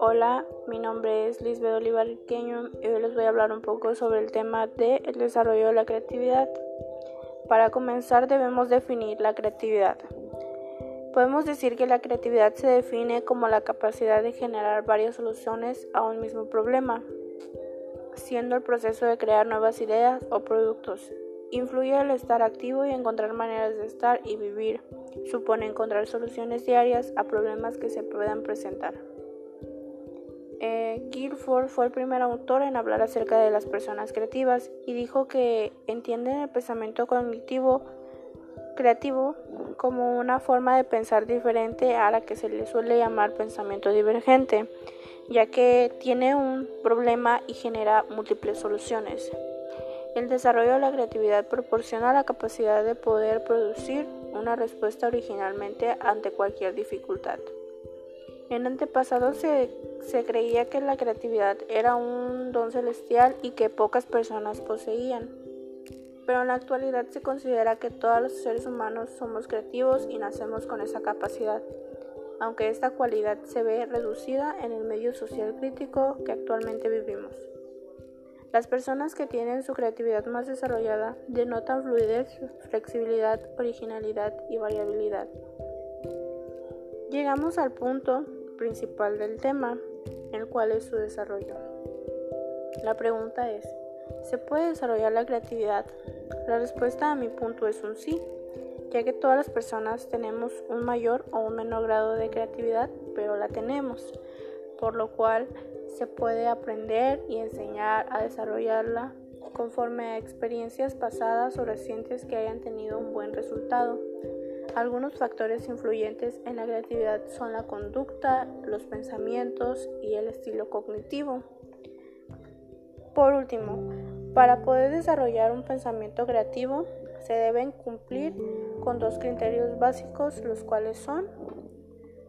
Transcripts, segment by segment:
Hola, mi nombre es Lisbeth Olivar y hoy les voy a hablar un poco sobre el tema del desarrollo de la creatividad. Para comenzar debemos definir la creatividad. Podemos decir que la creatividad se define como la capacidad de generar varias soluciones a un mismo problema, siendo el proceso de crear nuevas ideas o productos. Influye el estar activo y encontrar maneras de estar y vivir. Supone encontrar soluciones diarias a problemas que se puedan presentar. Eh, Guilford fue el primer autor en hablar acerca de las personas creativas y dijo que entienden el pensamiento cognitivo creativo como una forma de pensar diferente a la que se le suele llamar pensamiento divergente, ya que tiene un problema y genera múltiples soluciones. El desarrollo de la creatividad proporciona la capacidad de poder producir una respuesta originalmente ante cualquier dificultad. En antepasados se, se, creía que la creatividad era un don celestial y que pocas personas poseían. Pero en la actualidad se considera que todos los seres humanos somos creativos y nacemos con esa capacidad, aunque esta cualidad se ve reducida en el medio social crítico que actualmente vivimos. Las personas que tienen su creatividad más desarrollada denotan fluidez, flexibilidad, originalidad y variabilidad. Llegamos al punto principal del tema, el cual es su desarrollo. La pregunta es, ¿se puede desarrollar la creatividad? La respuesta a mi punto es un sí, ya que todas las personas tenemos un mayor o un menor grado de creatividad, pero la tenemos, por lo cual se puede aprender y enseñar a desarrollarla conforme a experiencias pasadas o recientes que hayan tenido un buen resultado. Algunos factores influyentes en la creatividad son la conducta, los pensamientos y el estilo cognitivo. Por último, para poder desarrollar un pensamiento creativo se deben cumplir con dos criterios básicos, los cuales son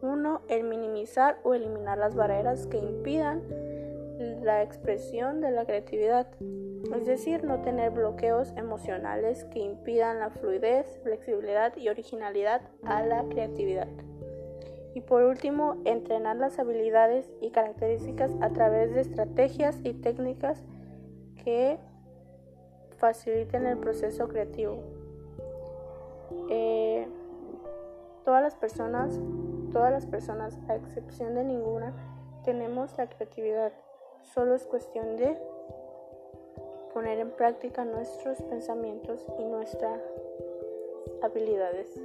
1. El minimizar o eliminar las barreras que impidan la expresión de la creatividad, es decir, no tener bloqueos emocionales que impidan la fluidez, flexibilidad y originalidad a la creatividad. Y por último, entrenar las habilidades y características a través de estrategias y técnicas que faciliten el proceso creativo. Eh, todas las personas, todas las personas, a excepción de ninguna, tenemos la creatividad. Solo es cuestión de poner en práctica nuestros pensamientos y nuestras habilidades.